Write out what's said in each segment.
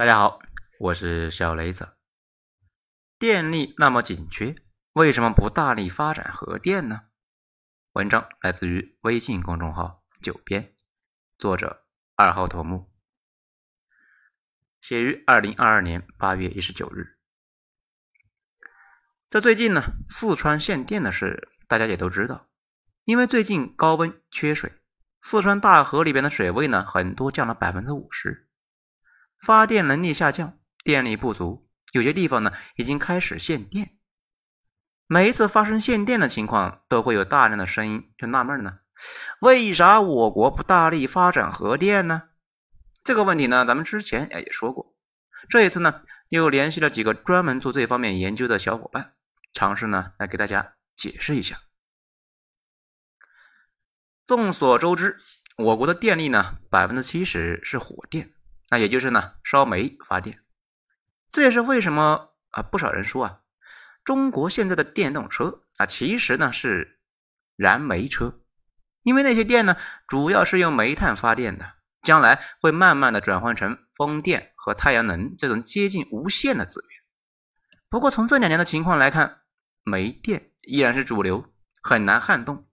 大家好，我是小雷子。电力那么紧缺，为什么不大力发展核电呢？文章来自于微信公众号“九编”，作者二号头目，写于二零二二年八月一十九日。在最近呢，四川限电的事大家也都知道，因为最近高温缺水，四川大河里边的水位呢，很多降了百分之五十。发电能力下降，电力不足，有些地方呢已经开始限电。每一次发生限电的情况，都会有大量的声音就纳闷呢：为啥我国不大力发展核电呢？这个问题呢，咱们之前也说过。这一次呢，又联系了几个专门做这方面研究的小伙伴，尝试呢来给大家解释一下。众所周知，我国的电力呢，百分之七十是火电。那也就是呢，烧煤发电，这也是为什么啊，不少人说啊，中国现在的电动车啊，其实呢是燃煤车，因为那些电呢，主要是用煤炭发电的，将来会慢慢的转换成风电和太阳能这种接近无限的资源。不过从这两年的情况来看，煤电依然是主流，很难撼动，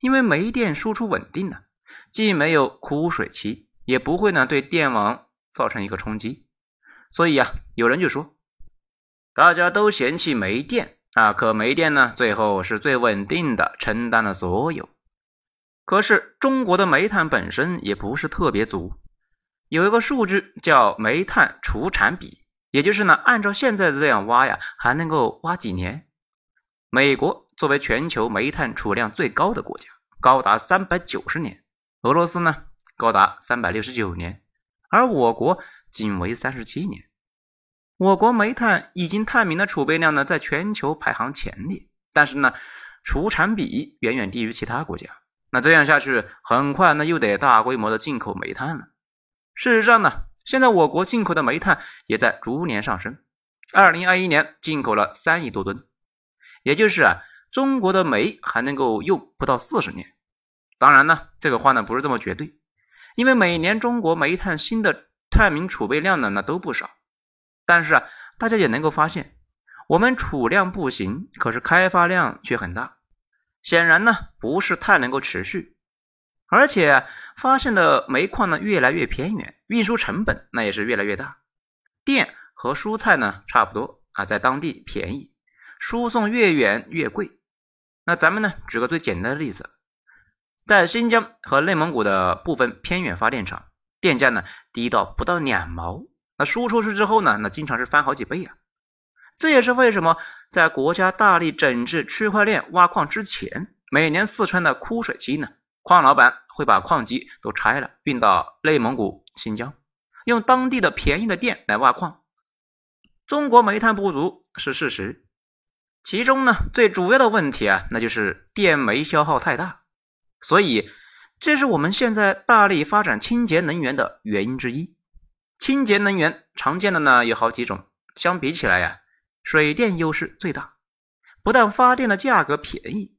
因为煤电输出稳定了，既没有枯水期。也不会呢对电网造成一个冲击，所以呀，有人就说，大家都嫌弃煤电啊，可煤电呢最后是最稳定的，承担了所有。可是中国的煤炭本身也不是特别足，有一个数据叫煤炭储产比，也就是呢按照现在的这样挖呀，还能够挖几年？美国作为全球煤炭储量最高的国家，高达三百九十年，俄罗斯呢？高达三百六十九年，而我国仅为三十七年。我国煤炭已经探明的储备量呢，在全球排行前列，但是呢，储产比远远低于其他国家。那这样下去，很快呢又得大规模的进口煤炭了。事实上呢，现在我国进口的煤炭也在逐年上升。二零二一年进口了三亿多吨，也就是啊，中国的煤还能够用不到四十年。当然呢，这个话呢不是这么绝对。因为每年中国煤炭新的探明储备量呢，那都不少，但是啊，大家也能够发现，我们储量不行，可是开发量却很大，显然呢，不是太能够持续，而且发现的煤矿呢越来越偏远，运输成本那也是越来越大，电和蔬菜呢差不多啊，在当地便宜，输送越远越贵，那咱们呢举个最简单的例子。在新疆和内蒙古的部分偏远发电厂，电价呢低到不到两毛，那输出去之后呢，那经常是翻好几倍啊。这也是为什么在国家大力整治区块链挖矿之前，每年四川的枯水期呢，矿老板会把矿机都拆了，运到内蒙古、新疆，用当地的便宜的电来挖矿。中国煤炭不足是事实，其中呢最主要的问题啊，那就是电煤消耗太大。所以，这是我们现在大力发展清洁能源的原因之一。清洁能源常见的呢有好几种，相比起来呀，水电优势最大。不但发电的价格便宜，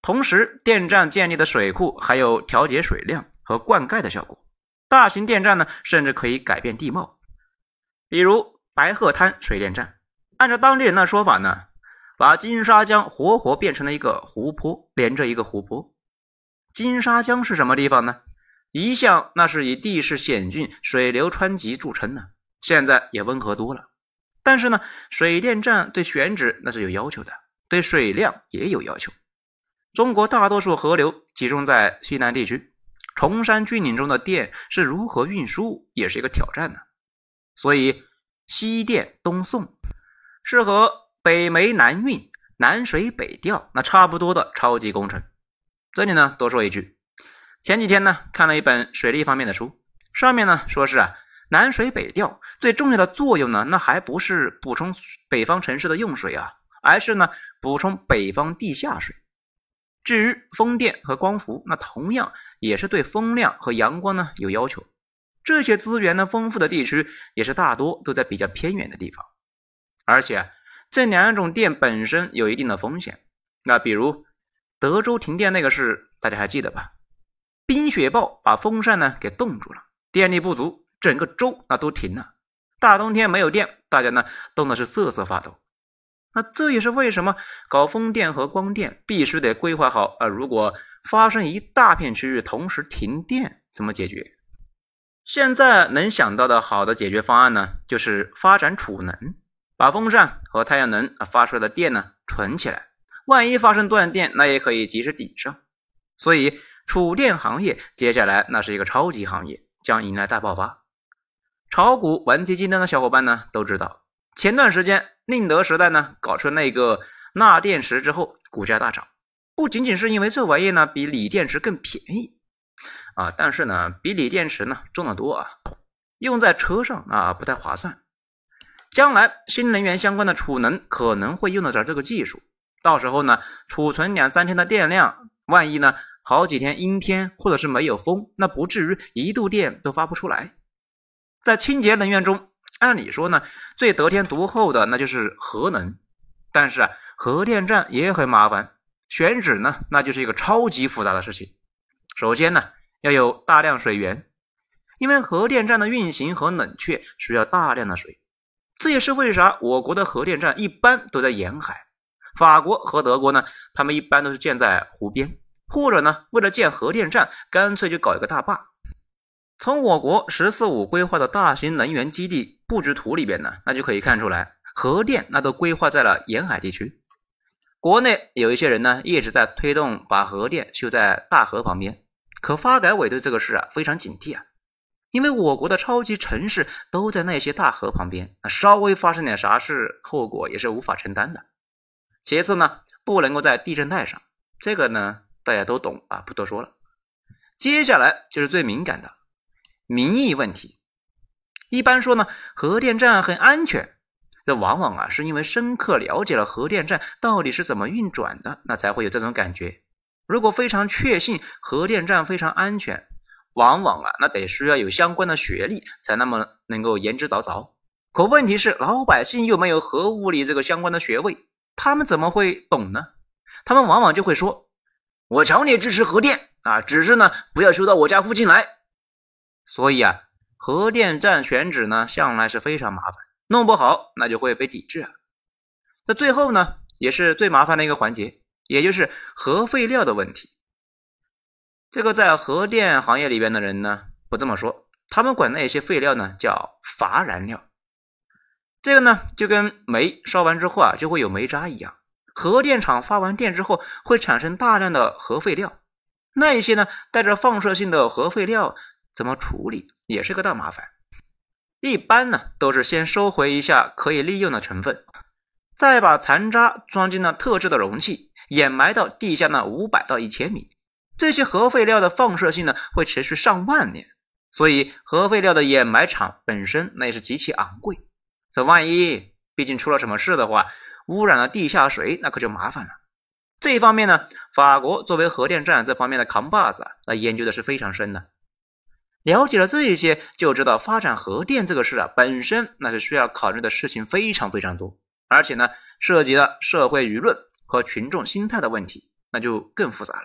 同时电站建立的水库还有调节水量和灌溉的效果。大型电站呢，甚至可以改变地貌。比如白鹤滩水电站，按照当地人的说法呢，把金沙江活活变成了一个湖泊，连着一个湖泊。金沙江是什么地方呢？一向那是以地势险峻、水流湍急著称呢。现在也温和多了。但是呢，水电站对选址那是有要求的，对水量也有要求。中国大多数河流集中在西南地区，崇山峻岭中的电是如何运输，也是一个挑战呢。所以，西电东送，是和北煤南运、南水北调那差不多的超级工程。这里呢，多说一句，前几天呢看了一本水利方面的书，上面呢说是啊，南水北调最重要的作用呢，那还不是补充北方城市的用水啊，而是呢补充北方地下水。至于风电和光伏，那同样也是对风量和阳光呢有要求。这些资源呢丰富的地区，也是大多都在比较偏远的地方，而且这两种电本身有一定的风险，那比如。德州停电那个事，大家还记得吧？冰雪暴把风扇呢给冻住了，电力不足，整个州那都停了。大冬天没有电，大家呢冻的是瑟瑟发抖。那这也是为什么搞风电和光电必须得规划好啊！如果发生一大片区域同时停电，怎么解决？现在能想到的好的解决方案呢，就是发展储能，把风扇和太阳能啊发出来的电呢存起来，万一发生断电，那也可以及时顶上。所以储电行业接下来那是一个超级行业，将迎来大爆发。炒股玩基金的小伙伴呢都知道，前段时间宁德时代呢搞出那个钠电池之后，股价大涨，不仅仅是因为这玩意呢比锂电池更便宜。啊，但是呢，比锂电池呢重得多啊，用在车上啊不太划算。将来新能源相关的储能可能会用得着这个技术，到时候呢，储存两三天的电量，万一呢好几天阴天或者是没有风，那不至于一度电都发不出来。在清洁能源中，按理说呢，最得天独厚的那就是核能，但是啊，核电站也很麻烦，选址呢那就是一个超级复杂的事情。首先呢。要有大量水源，因为核电站的运行和冷却需要大量的水，这也是为啥我国的核电站一般都在沿海。法国和德国呢，他们一般都是建在湖边，或者呢，为了建核电站，干脆就搞一个大坝。从我国“十四五”规划的大型能源基地布局图里边呢，那就可以看出来，核电那都规划在了沿海地区。国内有一些人呢，一直在推动把核电修在大河旁边。可发改委对这个事啊非常警惕啊，因为我国的超级城市都在那些大河旁边，那稍微发生点啥事，后果也是无法承担的。其次呢，不能够在地震带上，这个呢大家都懂啊，不多说了。接下来就是最敏感的民意问题。一般说呢，核电站很安全，这往往啊是因为深刻了解了核电站到底是怎么运转的，那才会有这种感觉。如果非常确信核电站非常安全，往往啊，那得需要有相关的学历才那么能够言之凿凿。可问题是，老百姓又没有核物理这个相关的学位，他们怎么会懂呢？他们往往就会说：“我强烈支持核电啊，只是呢，不要修到我家附近来。”所以啊，核电站选址呢，向来是非常麻烦，弄不好那就会被抵制啊。在最后呢，也是最麻烦的一个环节。也就是核废料的问题，这个在核电行业里边的人呢不这么说，他们管那些废料呢叫乏燃料。这个呢就跟煤烧完之后啊就会有煤渣一样，核电厂发完电之后会产生大量的核废料，那一些呢带着放射性的核废料怎么处理也是个大麻烦。一般呢都是先收回一下可以利用的成分，再把残渣装进了特制的容器。掩埋到地下呢五百到一千米，这些核废料的放射性呢会持续上万年，所以核废料的掩埋场本身那也是极其昂贵。这万一毕竟出了什么事的话，污染了地下水，那可就麻烦了。这一方面呢，法国作为核电站这方面的扛把子，那研究的是非常深的。了解了这一些，就知道发展核电这个事啊，本身那是需要考虑的事情非常非常多，而且呢，涉及了社会舆论。和群众心态的问题，那就更复杂了。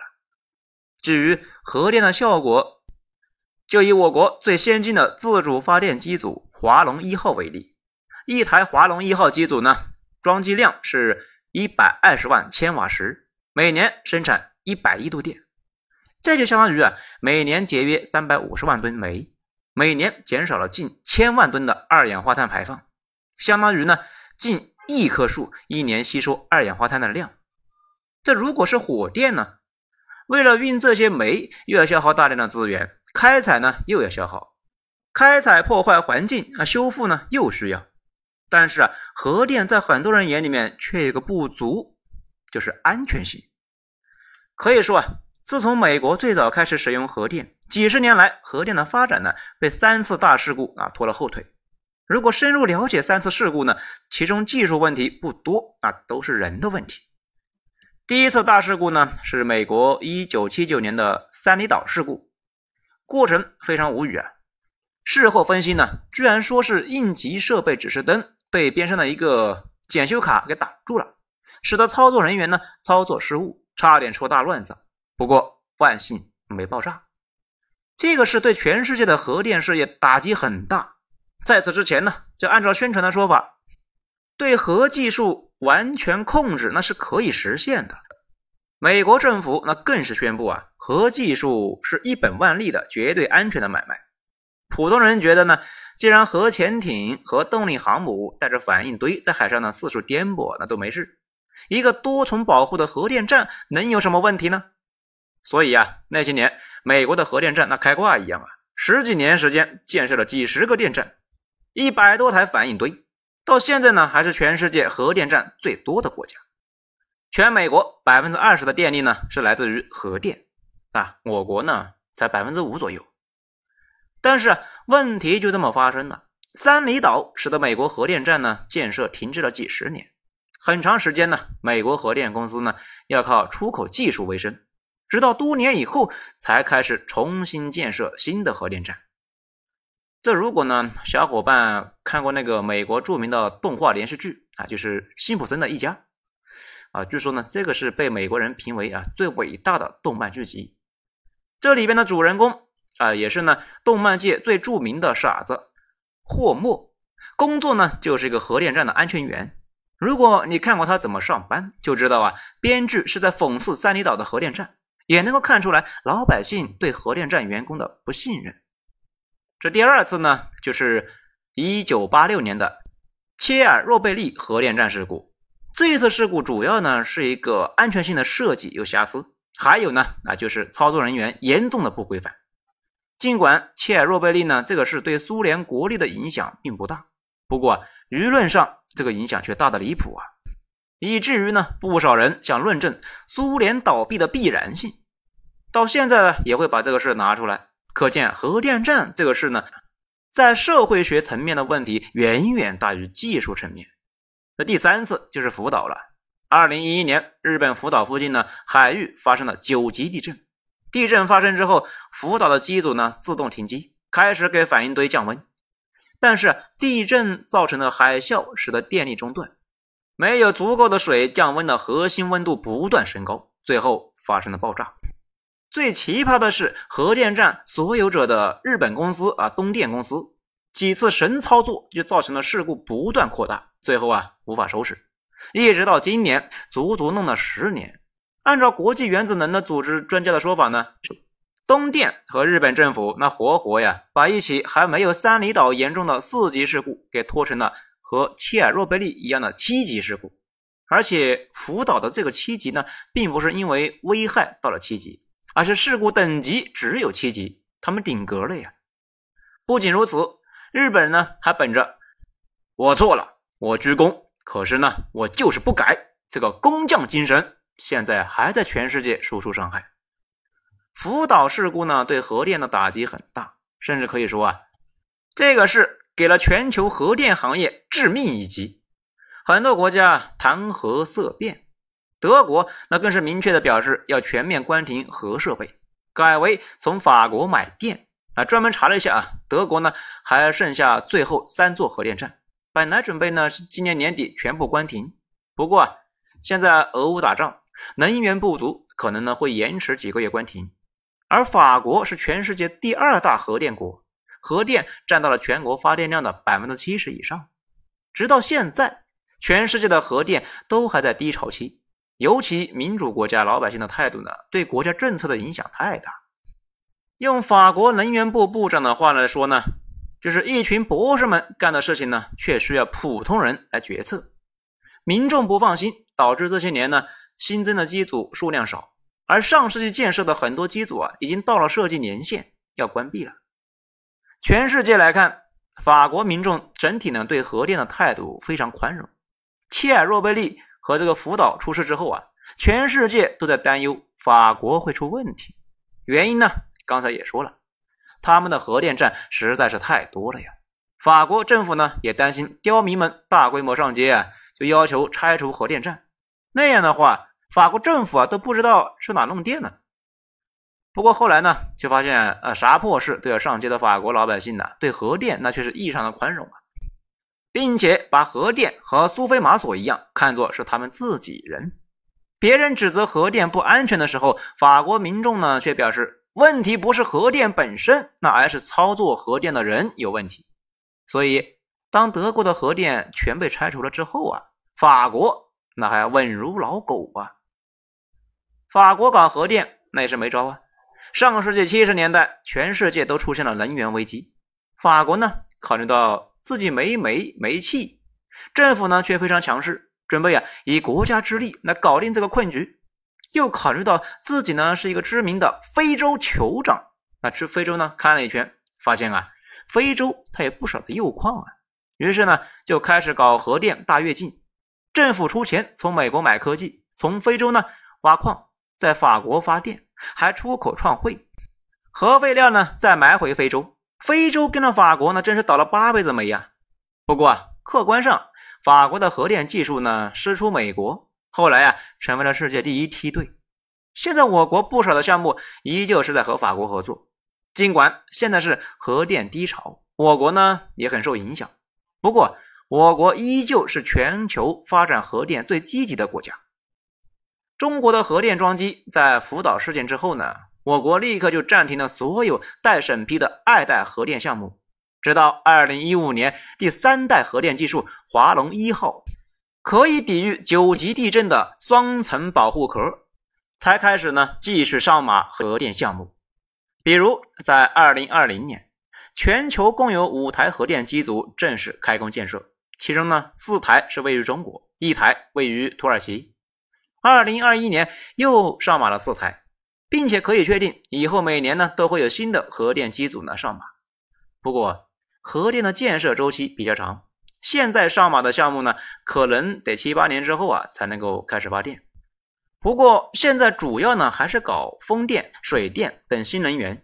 至于核电的效果，就以我国最先进的自主发电机组华龙一号为例，一台华龙一号机组呢，装机量是一百二十万千瓦时，每年生产一百亿度电，这就相当于啊，每年节约三百五十万吨煤，每年减少了近千万吨的二氧化碳排放，相当于呢近一棵树一年吸收二氧化碳的量。这如果是火电呢？为了运这些煤，又要消耗大量的资源，开采呢又要消耗，开采破坏环境啊，修复呢又需要。但是啊，核电在很多人眼里面却有个不足，就是安全性。可以说啊，自从美国最早开始使用核电，几十年来核电的发展呢，被三次大事故啊拖了后腿。如果深入了解三次事故呢，其中技术问题不多，那都是人的问题。第一次大事故呢，是美国一九七九年的三里岛事故，过程非常无语啊。事后分析呢，居然说是应急设备指示灯被边上的一个检修卡给挡住了，使得操作人员呢操作失误，差点出大乱子。不过万幸没爆炸。这个是对全世界的核电事业打击很大。在此之前呢，就按照宣传的说法，对核技术完全控制那是可以实现的。美国政府那更是宣布啊，核技术是一本万利的绝对安全的买卖。普通人觉得呢，既然核潜艇和动力航母带着反应堆在海上呢四处颠簸，那都没事。一个多重保护的核电站能有什么问题呢？所以啊，那些年美国的核电站那开挂一样啊，十几年时间建设了几十个电站，一百多台反应堆，到现在呢还是全世界核电站最多的国家。全美国百分之二十的电力呢是来自于核电啊，我国呢才百分之五左右。但是问题就这么发生了，三里岛使得美国核电站呢建设停滞了几十年，很长时间呢，美国核电公司呢要靠出口技术为生，直到多年以后才开始重新建设新的核电站。这如果呢，小伙伴看过那个美国著名的动画连续剧啊，就是辛普森的一家。啊，据说呢，这个是被美国人评为啊最伟大的动漫剧集。这里边的主人公啊，也是呢动漫界最著名的傻子霍默，工作呢就是一个核电站的安全员。如果你看过他怎么上班，就知道啊，编剧是在讽刺三里岛的核电站，也能够看出来老百姓对核电站员工的不信任。这第二次呢，就是一九八六年的切尔诺贝利核电站事故。这一次事故主要呢是一个安全性的设计有瑕疵，还有呢啊就是操作人员严重的不规范。尽管切尔诺贝利呢这个事对苏联国力的影响并不大，不过舆论上这个影响却大的离谱啊，以至于呢不少人想论证苏联倒闭的必然性，到现在呢也会把这个事拿出来。可见核电站这个事呢，在社会学层面的问题远远大于技术层面。那第三次就是福岛了。二零一一年，日本福岛附近呢海域发生了九级地震。地震发生之后，福岛的机组呢自动停机，开始给反应堆降温。但是地震造成的海啸使得电力中断，没有足够的水降温的核心温度不断升高，最后发生了爆炸。最奇葩的是，核电站所有者的日本公司啊东电公司几次神操作，就造成了事故不断扩大。最后啊，无法收拾，一直到今年，足足弄了十年。按照国际原子能的组织专家的说法呢，东电和日本政府那活活呀，把一起还没有三里岛严重的四级事故给拖成了和切尔诺贝利一样的七级事故。而且福岛的这个七级呢，并不是因为危害到了七级，而是事故等级只有七级，他们顶格了呀。不仅如此，日本人呢还本着我错了。我鞠躬，可是呢，我就是不改这个工匠精神，现在还在全世界输出伤害。福岛事故呢，对核电的打击很大，甚至可以说啊，这个是给了全球核电行业致命一击。很多国家谈核色变，德国那更是明确的表示要全面关停核设备，改为从法国买电。啊，专门查了一下啊，德国呢还剩下最后三座核电站。本来准备呢是今年年底全部关停，不过啊现在俄乌打仗，能源不足，可能呢会延迟几个月关停。而法国是全世界第二大核电国，核电占到了全国发电量的百分之七十以上。直到现在，全世界的核电都还在低潮期，尤其民主国家老百姓的态度呢，对国家政策的影响太大。用法国能源部部长的话来说呢。就是一群博士们干的事情呢，却需要普通人来决策。民众不放心，导致这些年呢新增的机组数量少，而上世纪建设的很多机组啊，已经到了设计年限，要关闭了。全世界来看，法国民众整体呢对核电的态度非常宽容。切尔诺贝利和这个福岛出事之后啊，全世界都在担忧法国会出问题。原因呢，刚才也说了。他们的核电站实在是太多了呀！法国政府呢也担心刁民们大规模上街啊，就要求拆除核电站。那样的话，法国政府啊都不知道去哪弄电呢。不过后来呢，却发现啊，啥破事都要上街的法国老百姓呢，对核电那却是异常的宽容啊，并且把核电和苏菲玛索一样看作是他们自己人。别人指责核电不安全的时候，法国民众呢却表示。问题不是核电本身，那而是操作核电的人有问题。所以当德国的核电全被拆除了之后啊，法国那还稳如老狗啊。法国搞核电那也是没招啊。上个世纪七十年代，全世界都出现了能源危机，法国呢考虑到自己没煤没气，政府呢却非常强势，准备啊以国家之力来搞定这个困局。又考虑到自己呢是一个知名的非洲酋长，那去非洲呢看了一圈，发现啊非洲它有不少的铀矿啊，于是呢就开始搞核电大跃进，政府出钱从美国买科技，从非洲呢挖矿，在法国发电，还出口创汇，核废料呢再埋回非洲，非洲跟着法国呢真是倒了八辈子霉呀。不过啊客观上，法国的核电技术呢师出美国。后来啊，成为了世界第一梯队。现在我国不少的项目依旧是在和法国合作。尽管现在是核电低潮，我国呢也很受影响。不过，我国依旧是全球发展核电最积极的国家。中国的核电装机在福岛事件之后呢，我国立刻就暂停了所有待审批的二代核电项目，直到二零一五年第三代核电技术华龙一号。可以抵御九级地震的双层保护壳，才开始呢继续上马核电项目。比如在二零二零年，全球共有五台核电机组正式开工建设，其中呢四台是位于中国，一台位于土耳其。二零二一年又上马了四台，并且可以确定以后每年呢都会有新的核电机组呢上马。不过核电的建设周期比较长。现在上马的项目呢，可能得七八年之后啊才能够开始发电。不过现在主要呢还是搞风电、水电等新能源。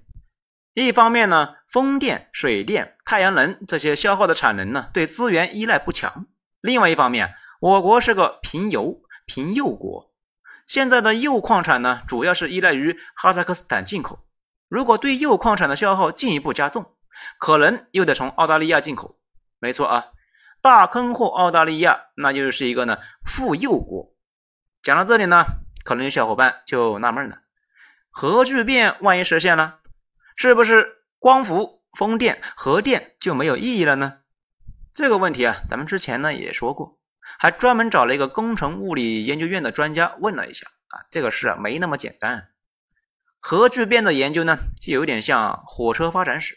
一方面呢，风电、水电、太阳能这些消耗的产能呢，对资源依赖不强；另外一方面，我国是个贫油、贫铀国，现在的铀矿产呢，主要是依赖于哈萨克斯坦进口。如果对铀矿产的消耗进一步加重，可能又得从澳大利亚进口。没错啊。大坑货澳大利亚，那就是一个呢富铀国。讲到这里呢，可能有小伙伴就纳闷了：核聚变万一实现了，是不是光伏、风电、核电就没有意义了呢？这个问题啊，咱们之前呢也说过，还专门找了一个工程物理研究院的专家问了一下啊，这个事啊没那么简单。核聚变的研究呢，就有点像火车发展史。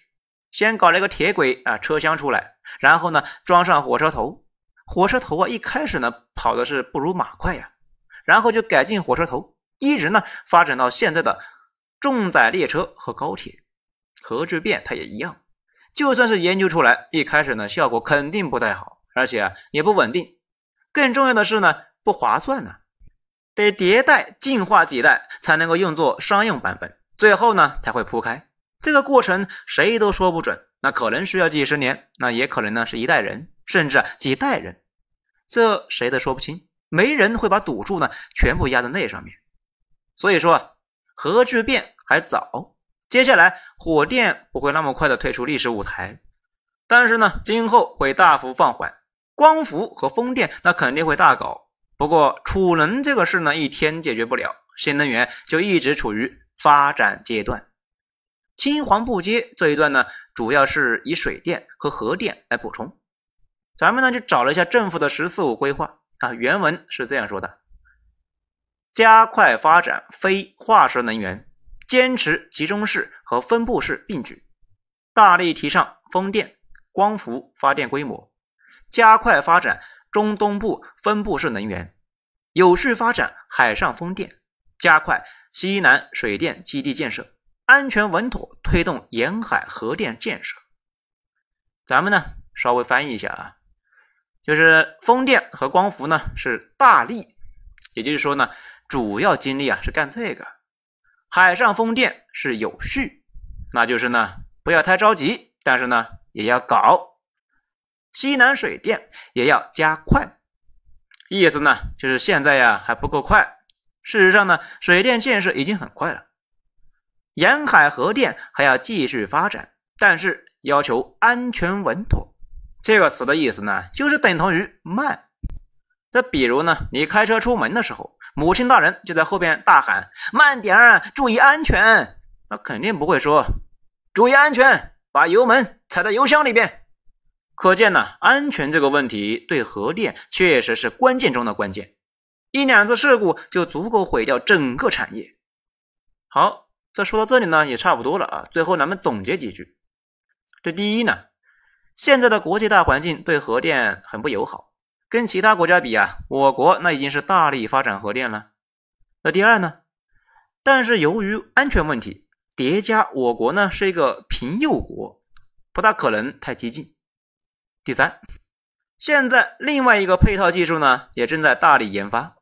先搞了一个铁轨啊车厢出来，然后呢装上火车头，火车头啊一开始呢跑的是不如马快呀，然后就改进火车头，一直呢发展到现在的重载列车和高铁。核聚变它也一样，就算是研究出来，一开始呢效果肯定不太好，而且啊也不稳定，更重要的是呢不划算呢，得迭代进化几代才能够用作商用版本，最后呢才会铺开。这个过程谁都说不准，那可能需要几十年，那也可能呢是一代人，甚至几代人，这谁都说不清。没人会把赌注呢全部压在那上面。所以说，核聚变还早，接下来火电不会那么快的退出历史舞台，但是呢，今后会大幅放缓。光伏和风电那肯定会大搞，不过储能这个事呢一天解决不了，新能源就一直处于发展阶段。青黄不接这一段呢，主要是以水电和核电来补充。咱们呢就找了一下政府的“十四五”规划啊，原文是这样说的：加快发展非化石能源，坚持集中式和分布式并举，大力提倡风电、光伏发电规模，加快发展中东部分布式能源，有序发展海上风电，加快西南水电基地建设。安全稳妥推动沿海核电建设。咱们呢稍微翻译一下啊，就是风电和光伏呢是大力，也就是说呢主要精力啊是干这个。海上风电是有序，那就是呢不要太着急，但是呢也要搞。西南水电也要加快，意思呢就是现在呀还不够快，事实上呢水电建设已经很快了。沿海核电还要继续发展，但是要求安全稳妥。这个词的意思呢，就是等同于慢。这比如呢，你开车出门的时候，母亲大人就在后边大喊：“慢点儿，注意安全。”那肯定不会说“注意安全，把油门踩在油箱里边”。可见呢，安全这个问题对核电确实是关键中的关键，一两次事故就足够毁掉整个产业。好，这说到这里呢，也差不多了啊。最后咱们总结几句。这第一呢，现在的国际大环境对核电很不友好，跟其他国家比啊，我国那已经是大力发展核电了。那第二呢，但是由于安全问题叠加，我国呢是一个贫铀国，不大可能太激进。第三，现在另外一个配套技术呢，也正在大力研发，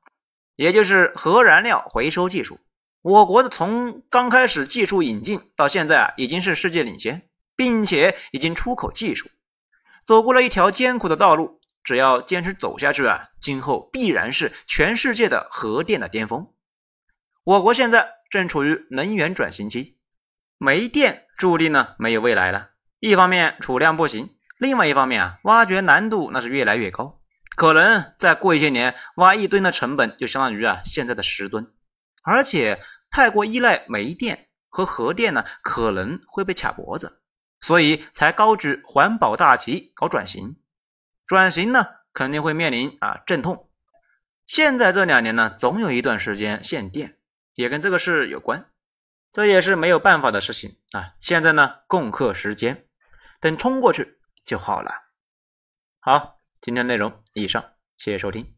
也就是核燃料回收技术。我国的从刚开始技术引进到现在啊，已经是世界领先，并且已经出口技术，走过了一条艰苦的道路。只要坚持走下去啊，今后必然是全世界的核电的巅峰。我国现在正处于能源转型期，煤电注定呢没有未来了。一方面储量不行。另外一方面啊，挖掘难度那是越来越高，可能再过一些年，挖一吨的成本就相当于啊现在的十吨，而且太过依赖煤电和核电呢，可能会被卡脖子，所以才高举环保大旗搞转型。转型呢肯定会面临啊阵痛，现在这两年呢，总有一段时间限电，也跟这个事有关，这也是没有办法的事情啊。现在呢，共克时艰，等冲过去。就好了。好，今天内容以上，谢谢收听。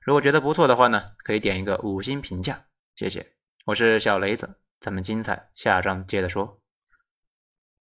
如果觉得不错的话呢，可以点一个五星评价，谢谢。我是小雷子，咱们精彩下章接着说。